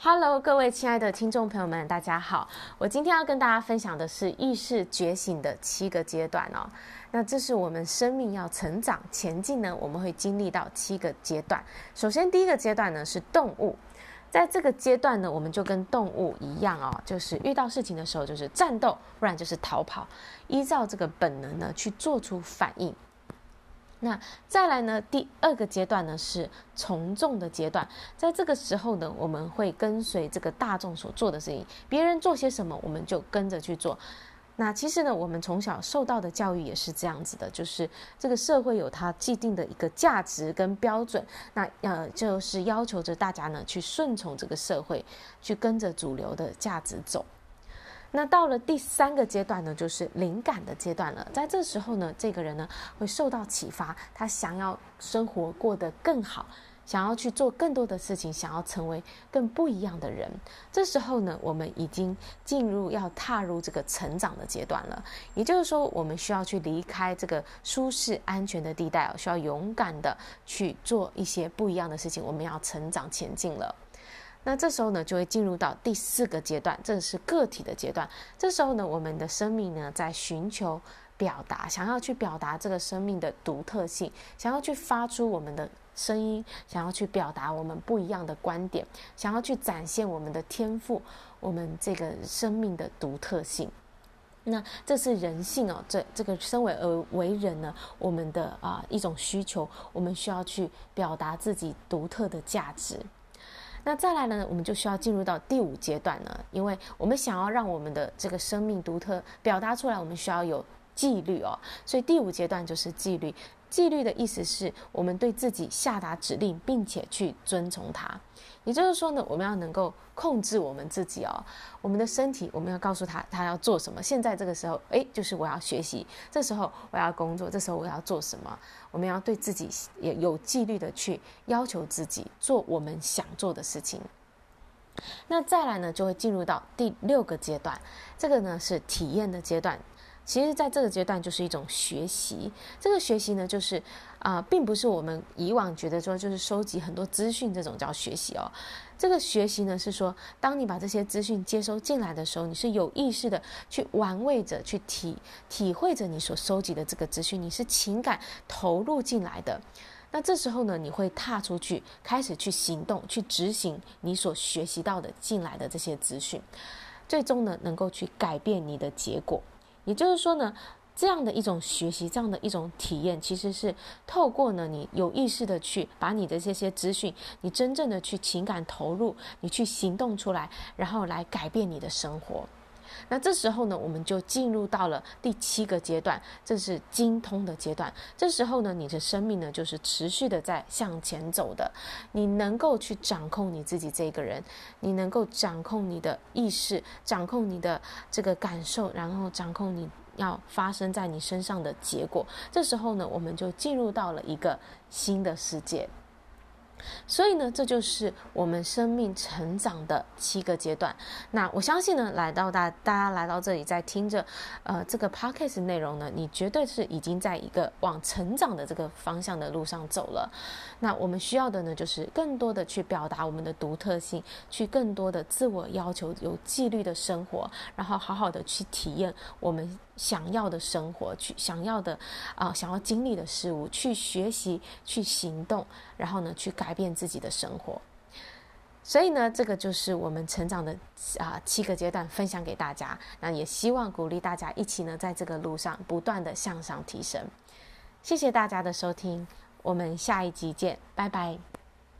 Hello，各位亲爱的听众朋友们，大家好。我今天要跟大家分享的是意识觉醒的七个阶段哦。那这是我们生命要成长前进呢，我们会经历到七个阶段。首先，第一个阶段呢是动物，在这个阶段呢，我们就跟动物一样哦，就是遇到事情的时候就是战斗，不然就是逃跑，依照这个本能呢去做出反应。那再来呢？第二个阶段呢是从众的阶段，在这个时候呢，我们会跟随这个大众所做的事情，别人做些什么，我们就跟着去做。那其实呢，我们从小受到的教育也是这样子的，就是这个社会有它既定的一个价值跟标准，那呃就是要求着大家呢去顺从这个社会，去跟着主流的价值走。那到了第三个阶段呢，就是灵感的阶段了。在这时候呢，这个人呢会受到启发，他想要生活过得更好，想要去做更多的事情，想要成为更不一样的人。这时候呢，我们已经进入要踏入这个成长的阶段了。也就是说，我们需要去离开这个舒适安全的地带，需要勇敢的去做一些不一样的事情。我们要成长前进了。那这时候呢，就会进入到第四个阶段，这是个体的阶段。这时候呢，我们的生命呢，在寻求表达，想要去表达这个生命的独特性，想要去发出我们的声音，想要去表达我们不一样的观点，想要去展现我们的天赋，我们这个生命的独特性。那这是人性哦，这这个身为而为人呢，我们的啊、一种需求，我们需要去表达自己独特的价值。那再来呢，我们就需要进入到第五阶段了，因为我们想要让我们的这个生命独特表达出来，我们需要有纪律哦。所以第五阶段就是纪律。纪律的意思是我们对自己下达指令，并且去遵从它。也就是说呢，我们要能够控制我们自己哦，我们的身体，我们要告诉他他要做什么。现在这个时候，诶，就是我要学习；这时候我要工作；这时候我要做什么？我们要对自己也有纪律的去要求自己做我们想做的事情。那再来呢，就会进入到第六个阶段，这个呢是体验的阶段。其实，在这个阶段就是一种学习。这个学习呢，就是啊、并不是我们以往觉得说就是收集很多资讯这种叫学习哦。这个学习呢，是说当你把这些资讯接收进来的时候，你是有意识的去玩味着、去体体会着你所收集的这个资讯，你是情感投入进来的。那这时候呢，你会踏出去，开始去行动、去执行你所学习到的进来的这些资讯，最终呢，能够去改变你的结果。也就是说呢，这样的一种学习，这样的一种体验，其实是透过呢，你有意识的去把你的这些资讯，你真正的去情感投入，你去行动出来，然后来改变你的生活。那这时候呢，我们就进入到了第七个阶段，这是精通的阶段。这时候呢，你的生命呢，就是持续的在向前走的。你能够去掌控你自己这个人，你能够掌控你的意识，掌控你的这个感受，然后掌控你要发生在你身上的结果。这时候呢，我们就进入到了一个新的世界。所以呢，这就是我们生命成长的七个阶段。那我相信呢，来到大大家来到这里，在听着，呃，这个 podcast 内容呢，你绝对是已经在一个往成长的这个方向的路上走了。那我们需要的呢，就是更多的去表达我们的独特性，去更多的自我要求，有纪律的生活，然后好好的去体验我们想要的生活，去想要的啊、想要经历的事物，去学习，去行动，然后呢，去改改变自己的生活。所以呢，这个就是我们成长的啊、七个阶段，分享给大家。那也希望鼓励大家一起呢，在这个路上不断的向上提升。谢谢大家的收听。我们下一集见，拜拜。